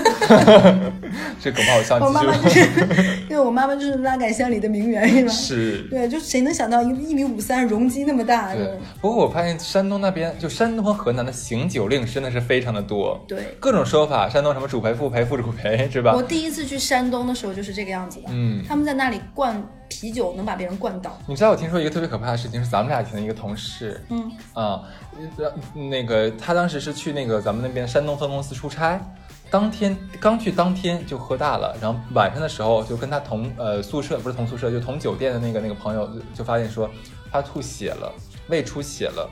[LAUGHS] 这恐怕我相我妈妈就是，[LAUGHS] 因为我妈妈就是拉杆箱里的名媛，是吧？是。对，就谁能想到一一米五三，容积那么大？对。不过我发现山东那边，就山东和河南的醒酒令真的是非常。的多，对各种说法，山东什么主陪、副陪、副主陪，是吧？我第一次去山东的时候就是这个样子的，嗯，他们在那里灌啤酒能把别人灌倒。你知道我听说一个特别可怕的事情，是咱们俩以前的一个同事，嗯啊，那个他当时是去那个咱们那边山东分公司出差，当天刚去当天就喝大了，然后晚上的时候就跟他同呃宿舍不是同宿舍就同酒店的那个那个朋友就发现说他吐血了，胃出血了。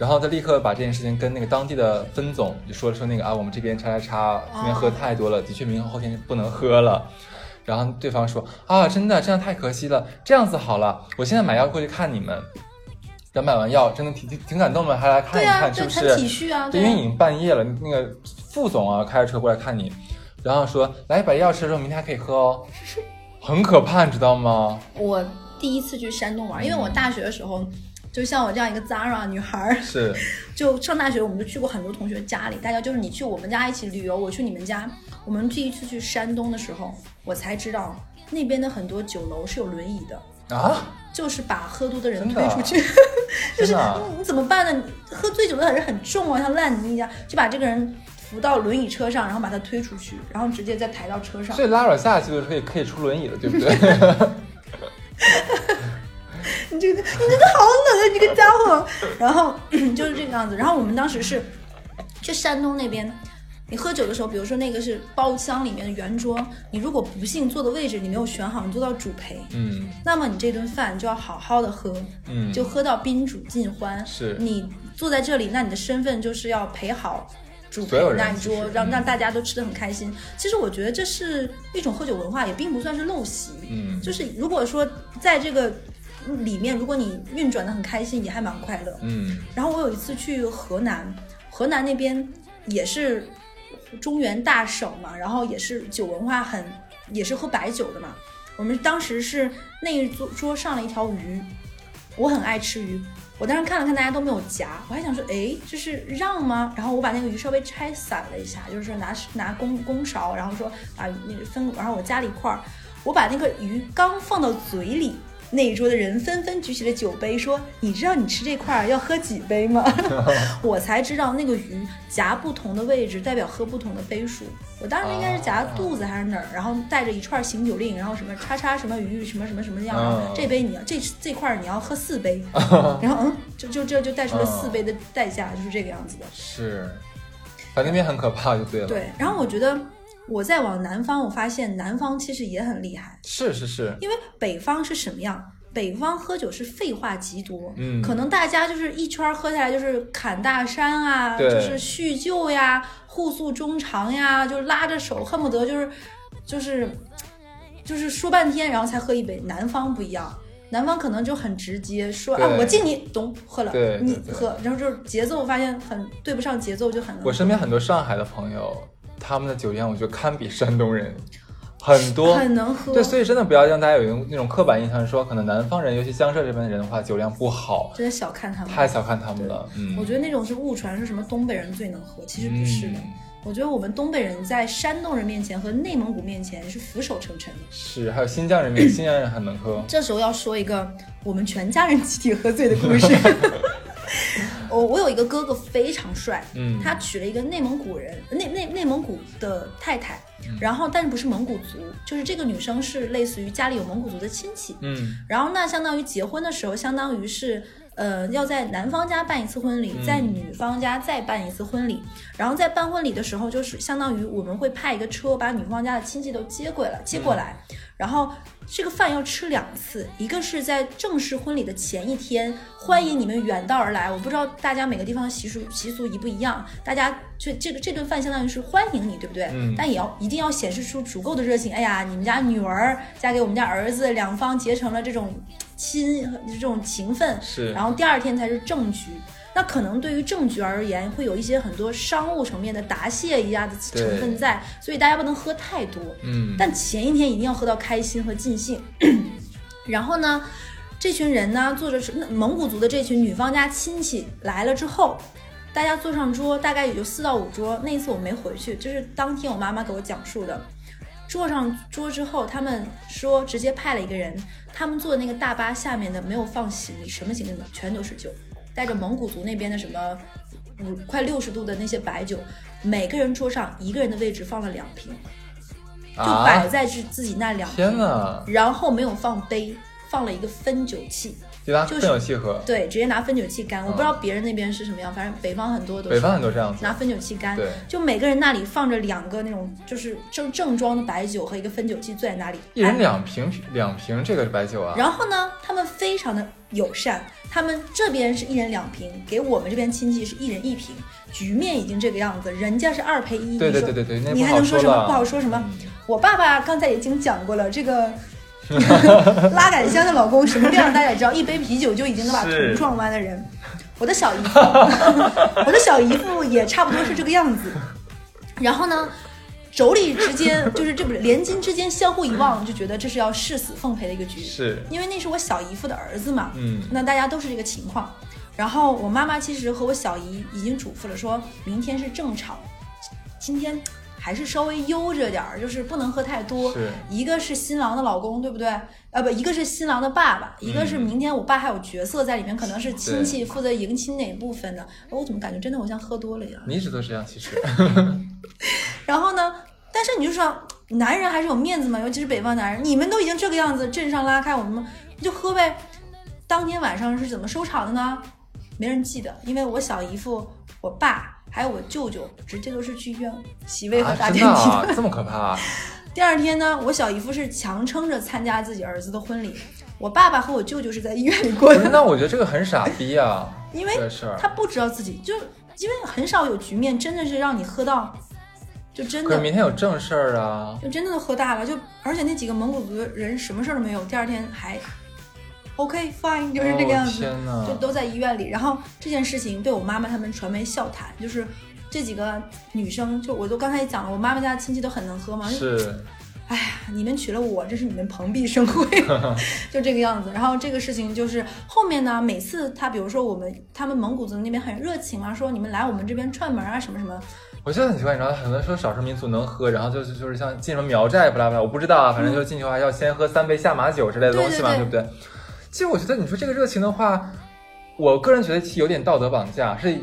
然后他立刻把这件事情跟那个当地的分总就说了说那个啊，我们这边叉叉叉今天喝太多了，的确明天后天不能喝了。然后对方说啊，真的这样太可惜了。这样子好了，我现在买药过去看你们。等买完药真的挺挺挺感动的，还来看一看，是不是？体恤啊。因为已经半夜了，那个副总啊开着车过来看你，然后说来把药吃了之后，明天还可以喝哦。[LAUGHS] 很可怕，你知道吗？我第一次去山东玩，因为我大学的时候。就像我这样一个 Zara 女孩，是，[LAUGHS] 就上大学我们就去过很多同学家里，大家就是你去我们家一起旅游，我去你们家。我们第一次去山东的时候，我才知道那边的很多酒楼是有轮椅的啊，[LAUGHS] 就是把喝多的人推出去，[LAUGHS] 就是你怎么办呢？喝醉酒的人很重啊，像烂泥一样，就把这个人扶到轮椅车上，然后把他推出去，然后直接再抬到车上。所以拉尔下去的时候可以可以出轮椅了，对不对？你这个，你真的好冷啊！你这个家伙。然后 [CLEARS THROAT] 就是这个样子。然后我们当时是去山东那边，你喝酒的时候，比如说那个是包厢里面的圆桌，你如果不幸坐的位置你没有选好，你坐到主陪，嗯，那么你这顿饭就要好好的喝，嗯，就喝到宾主尽欢。是你坐在这里，那你的身份就是要陪好主陪那一桌，让让大家都吃的很开心。其实我觉得这是一种喝酒文化，也并不算是陋习。嗯，就是如果说在这个。里面，如果你运转的很开心，也还蛮快乐。嗯。然后我有一次去河南，河南那边也是中原大省嘛，然后也是酒文化很，也是喝白酒的嘛。我们当时是那一桌桌上了一条鱼，我很爱吃鱼，我当时看了看大家都没有夹，我还想说，哎，这是让吗？然后我把那个鱼稍微拆散了一下，就是说拿拿公公勺，然后说把那个分，然后我夹了一块儿，我把那个鱼刚放到嘴里。那一桌的人纷纷举起了酒杯，说：“你知道你吃这块儿要喝几杯吗？” [LAUGHS] 我才知道那个鱼夹不同的位置代表喝不同的杯数。我当时应该是夹肚子还是哪儿，然后带着一串醒酒令，然后什么叉叉什么鱼什么什么什么样，这杯你要这这块儿你要喝四杯，[LAUGHS] 然后嗯，就就这就带出了四杯的代价，就是这个样子的。是，反正那边很可怕，就对了。对，然后我觉得。我再往南方，我发现南方其实也很厉害。是是是，因为北方是什么样？北方喝酒是废话极多，嗯，可能大家就是一圈喝下来就是侃大山啊，就是叙旧呀，互诉衷肠呀，就拉着手，恨不得就是就是就是说半天，然后才喝一杯。南方不一样，南方可能就很直接，说啊，我敬你，懂，喝了，你喝，然后就是节奏，发现很对不上节奏，就很。我身边很多上海的朋友。他们的酒量，我觉得堪比山东人，[LAUGHS] 很多很能喝。对，所以真的不要让大家有那种刻板印象，说可能南方人，尤其江浙这边的人的话，酒量不好，真的小看他们，太小看他们了。嗯，我觉得那种是误传，说什么东北人最能喝，其实不是的。我觉得我们东北人在山东人面前和内蒙古面前是俯首称臣的。是，还有新疆人面，新疆人很能喝。这时候要说一个我们全家人集体喝醉的故事。[LAUGHS] [LAUGHS] 我我有一个哥哥非常帅，嗯，他娶了一个内蒙古人，内内内蒙古的太太，然后但是不是蒙古族，就是这个女生是类似于家里有蒙古族的亲戚，嗯，然后那相当于结婚的时候，相当于是呃要在男方家办一次婚礼，在女方家再办一次婚礼，然后在办婚礼的时候，就是相当于我们会派一个车把女方家的亲戚都接过来，接过来，然后。这个饭要吃两次，一个是在正式婚礼的前一天，欢迎你们远道而来。我不知道大家每个地方习俗习俗一不一样，大家这这个这顿饭相当于是欢迎你，对不对？嗯。但也要一定要显示出足够的热情。哎呀，你们家女儿嫁给我们家儿子，两方结成了这种亲这种情分，是，然后第二天才是正局。那可能对于正局而言，会有一些很多商务层面的答谢一样的成分在，所以大家不能喝太多。嗯，但前一天一定要喝到开心和尽兴。然后呢，这群人呢，坐着是蒙古族的这群女方家亲戚来了之后，大家坐上桌，大概也就四到五桌。那一次我没回去，就是当天我妈妈给我讲述的。坐上桌之后，他们说直接派了一个人，他们坐的那个大巴下面的没有放行李，什么行李呢？全都是酒。带着蒙古族那边的什么五快六十度的那些白酒，每个人桌上一个人的位置放了两瓶，就摆在自自己那两瓶。天，然后没有放杯，放了一个分酒器。就拿分酒器喝，对，直接拿分酒器干。我不知道别人那边是什么样，反正北方很多都是。北方很多这样子，拿分酒器干。对，就每个人那里放着两个那种就是正正装的白酒和一个分酒器，坐在那里。一人两瓶两瓶这个白酒啊。然后呢，他们非常的友善，他们这边是一人两瓶，给我们这边亲戚是一人一瓶，局面已经这个样子，人家是二赔一。对对对对对，你还能说什么？不好说什么。我爸爸刚才已经讲过了，这个。[LAUGHS] 拉杆箱的老公什么样？大家也知道，一杯啤酒就已经能把头撞弯的人。我的小姨夫，我的小姨夫也差不多是这个样子。然后呢，妯娌之间就是这不连襟之间相互一望，就觉得这是要誓死奉陪的一个局。是，因为那是我小姨夫的儿子嘛。嗯，那大家都是这个情况。然后我妈妈其实和我小姨已经嘱咐了，说明天是正场，今天。还是稍微悠着点儿，就是不能喝太多。一个是新郎的老公，对不对？呃，不，一个是新郎的爸爸，一个是明天我爸还有角色在里面，可能是亲戚负责迎亲哪部分的。我怎么感觉真的我像喝多了一样？你一直都这样，其实。[LAUGHS] [LAUGHS] 然后呢？但是你就说，男人还是有面子嘛，尤其是北方男人。你们都已经这个样子，镇上拉开，我们就喝呗。当天晚上是怎么收场的呢？没人记得，因为我小姨夫，我爸。还有我舅舅，直接都是去医院洗胃和打点滴，这么可怕。[LAUGHS] 第二天呢，我小姨夫是强撑着参加自己儿子的婚礼，我爸爸和我舅舅是在医院里过的。那我觉得这个很傻逼啊，[LAUGHS] 因为他不知道自己就因为很少有局面真的是让你喝到，就真的。可明天有正事儿啊，就真的都喝大了，就而且那几个蒙古族的人什么事儿都没有，第二天还。OK fine，就是这个样子，就都在医院里。然后这件事情被我妈妈他们传为笑谈，就是这几个女生，就我都刚才也讲了，我妈妈家亲戚都很能喝嘛。是，哎呀，你们娶了我，这是你们蓬荜生辉，[LAUGHS] 就这个样子。然后这个事情就是后面呢，每次他比如说我们他们蒙古族那边很热情啊，说你们来我们这边串门啊什么什么。我觉得很奇怪，你知道，很多人说少数民族能喝，然后就是就是像进什么苗寨不拉不拉，我不知道啊，反正就进去的话要先喝三杯下马酒之类的东西嘛，对不对？其实我觉得你说这个热情的话，我个人觉得有点道德绑架。是，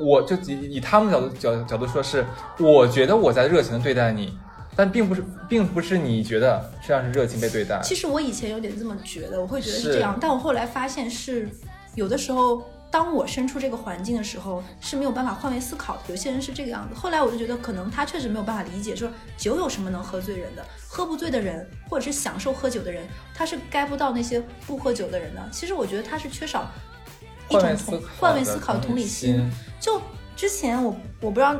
我就以以他们角度角角度说，是我觉得我在热情的对待你，但并不是，并不是你觉得这样是热情被对待。其实我以前有点这么觉得，我会觉得是这样，但我后来发现是有的时候。当我身处这个环境的时候，是没有办法换位思考的。有些人是这个样子。后来我就觉得，可能他确实没有办法理解，说酒有什么能喝醉人的？喝不醉的人，或者是享受喝酒的人，他是该不到那些不喝酒的人的。其实我觉得他是缺少一种同换位思考的同理心。就之前我我不知道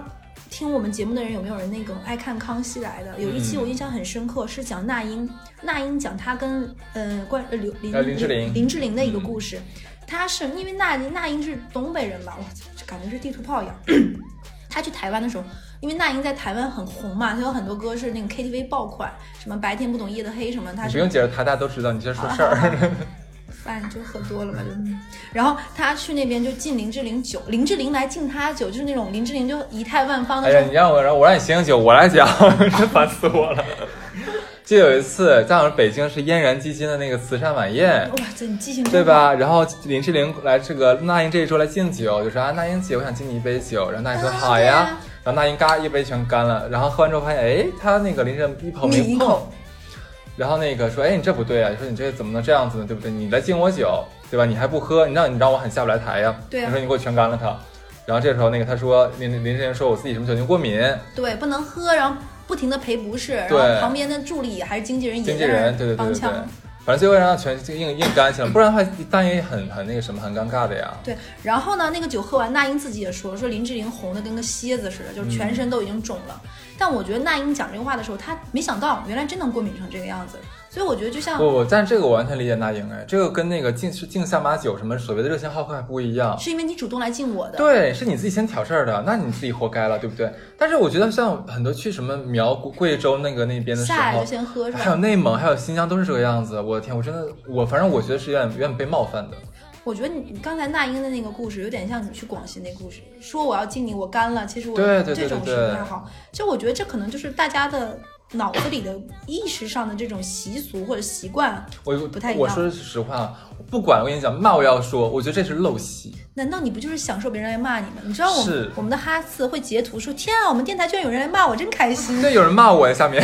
听我们节目的人有没有人那个爱看《康熙来的》，有一期我印象很深刻，是讲那英，那英讲她跟呃关呃刘林林志玲林志玲的一个故事。他是因为那那英是东北人吧，我感觉是地图炮一样。[CLEARS THROAT] 他去台湾的时候，因为那英在台湾很红嘛，他有很多歌是那个 KTV 爆款，什么白天不懂夜的黑什么。他不用解释他，大家都知道。你先说事儿。[LAUGHS] 饭就喝多了嘛，就。然后他去那边就敬林志玲酒，林志玲来敬他酒，就是那种林志玲就仪态万方的。哎呀，你让我让我让你醒醒酒，我来讲，真 [LAUGHS] 烦死我了。就有一次，正好北京是嫣然基金的那个慈善晚宴，哇塞，你记性对吧？然后林志玲来这个那英这一桌来敬酒，就说啊，那英姐，我想敬你一杯酒。然后那英说好呀。然后那英嘎一杯全干了。然后喝完之后发现，哎，他那个林志玲一口没碰。然后那个说，哎，你这不对啊，你说你这怎么能这样子呢？对不对？你来敬我酒，对吧？你还不喝，你让你让我很下不来台呀。对你说你给我全干了他。然后这时候那个他说林林志玲说我自己什么酒精过敏，对，不能喝。然后。不停的赔不是，然后旁边的助理还是经纪人经纪人，对对对对对，反正最后让他全硬硬干起来，不然的话当然也很很那个什么，很尴尬的呀。对，然后呢，那个酒喝完，那英自己也说说林志玲红的跟个蝎子似的，就是全身都已经肿了。但我觉得那英讲这个话的时候，她没想到原来真能过敏成这个样子，所以我觉得就像不不，但这个我完全理解那英哎，这个跟那个敬是敬下马酒什么所谓的热情好客还不一样。是因为你主动来敬我的，对，是你自己先挑事儿的，那你自己活该了，对不对？但是我觉得像很多去什么苗贵州那个那边的时候下来就，先喝是吧？还有内蒙，还有新疆都是这个样子。我的天，我真的我反正我觉得是有点有点被冒犯的。我觉得你你刚才那英的那个故事有点像你去广西那故事，说我要敬你，我干了，其实我对对对这种对对是不太好。其实我觉得这可能就是大家的脑子里的意识上的这种习俗或者习惯。我不太一样我说实话，不管我跟你讲骂我要说，我觉得这是陋习。难道你不就是享受别人来骂你吗？你知道我我们的哈次会截图说：“天啊，我们电台居然有人来骂我，真开心。对，有人骂我呀，下面，”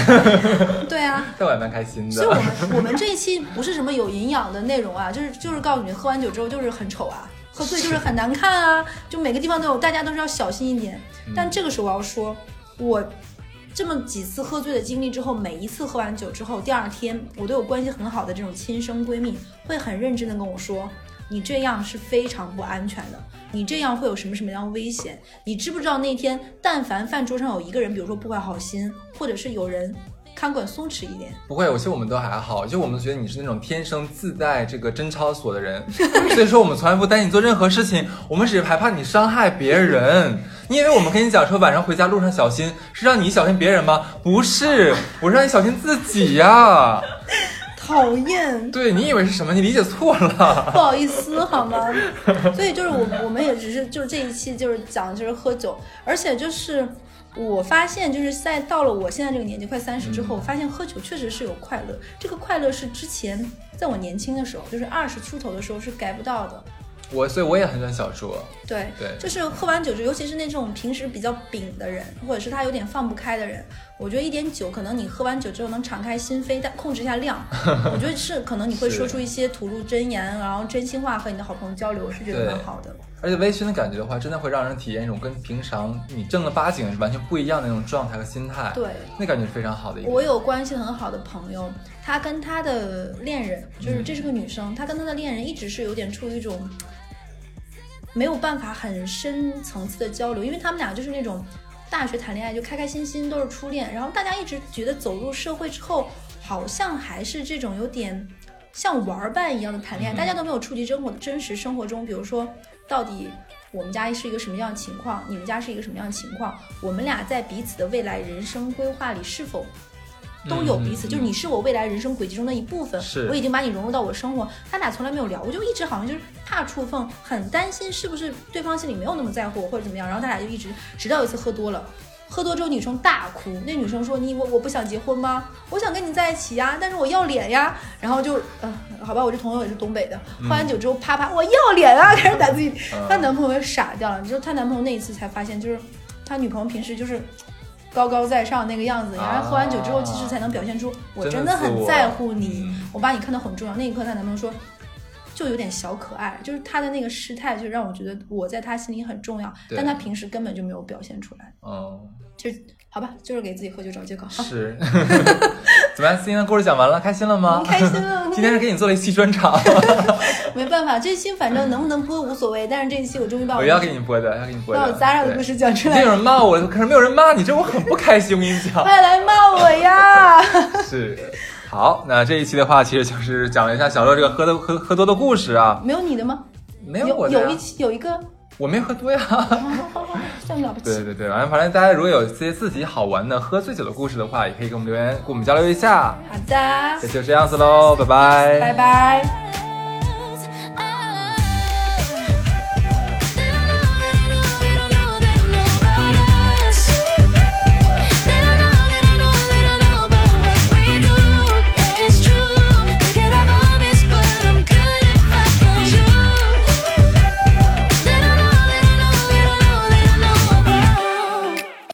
[LAUGHS] 对啊，但我还蛮开心的所以我。们我们这一期不是什么有营养的内容啊，就是就是告诉你，喝完酒之后就是很丑啊，喝醉就是很难看啊，就每个地方都有，大家都是要小心一点。但这个时候我要说，我这么几次喝醉的经历之后，每一次喝完酒之后，第二天我都有关系很好的这种亲生闺蜜会很认真的跟我说。你这样是非常不安全的，你这样会有什么什么样的危险？你知不知道那天但凡饭桌上有一个人，比如说不怀好心，或者是有人看管松弛一点，不会，我觉得我们都还好，就我们觉得你是那种天生自带这个贞操锁的人，[LAUGHS] 所以说我们从来不担心你做任何事情，我们只是害怕你伤害别人。你以为我们跟你讲说晚上回家路上小心，是让你小心别人吗？不是，[LAUGHS] 我是让你小心自己呀、讨厌。对你以为是什么？你理解错了。[LAUGHS] 不好意思，好吗？所以就是我我们也只是就是这一期就是讲就是喝酒，而且就是我发现就是在到了我现在这个年纪快三十之后，我发现喝酒确实是有快乐，这个快乐是之前在我年轻的时候，就是二十出头的时候是 get 不到的。我所以我也很喜欢小酌，对，对就是喝完酒之后，尤其是那种平时比较秉的人，或者是他有点放不开的人，我觉得一点酒，可能你喝完酒之后能敞开心扉，但控制一下量，[LAUGHS] 我觉得是可能你会说出一些吐露真言，然后真心话和你的好朋友交流，是觉得对蛮好的。而且微醺的感觉的话，真的会让人体验一种跟平常你正儿八经完全不一样的那种状态和心态。对，那感觉是非常好的一个。我有关系很好的朋友，她跟她的恋人，就是这是个女生，她跟她的恋人一直是有点处于一种没有办法很深层次的交流，因为他们俩就是那种大学谈恋爱就开开心心都是初恋，然后大家一直觉得走入社会之后，好像还是这种有点像玩儿伴一样的谈恋爱，大家都没有触及生活的真实生活中，比如说到底。我们家是一个什么样的情况？你们家是一个什么样的情况？我们俩在彼此的未来人生规划里是否都有彼此，嗯就是你是我未来人生轨迹中的一部分，是我已经把你融入到我生活。他俩从来没有聊，我就一直好像就是怕触碰，很担心是不是对方心里没有那么在乎我或者怎么样。然后他俩就一直，直到有一次喝多了。喝多之后，女生大哭。那女生说：“你我我不想结婚吗？我想跟你在一起呀，但是我要脸呀。”然后就，呃，好吧，我这朋友也是东北的，喝完酒之后啪啪，我要脸啊，开始打自己。嗯她男朋友也傻掉了。你知道她男朋友那一次才发现，就是她女朋友平时就是高高在上那个样子，然后喝完酒之后，其实才能表现出我真的很在乎你，嗯我把你看得很重要。那一刻，她男朋友说。就有点小可爱，就是她的那个失态，就让我觉得我在她心里很重要，但她平时根本就没有表现出来。哦，就好吧，就是给自己喝酒找借口。好是。[LAUGHS] 怎么样？今天的故事讲完了，开心了吗？开心了 [LAUGHS] 今天是给你做了一期专场，[LAUGHS] 没办法，这期反正能不能播无所谓，但是这一期我终于把我我要给你播的，要给你播的。把我 Zara 的故事讲出来有。人骂我，可是没有人骂你，这我很不开心。我跟你讲，[LAUGHS] 快来骂我呀！是。好，那这一期的话，其实就是讲了一下小乐这个喝的喝喝多的故事啊。没有你的吗？没有有我的呀有一期有一个，我没喝多呀。好好好好，这样了不起。对对对，反正，反正大家如果有一些自己好玩的喝醉酒的故事的话，也可以给我们留言，跟我们交流一下。好的那，就这样子喽，拜拜。拜拜。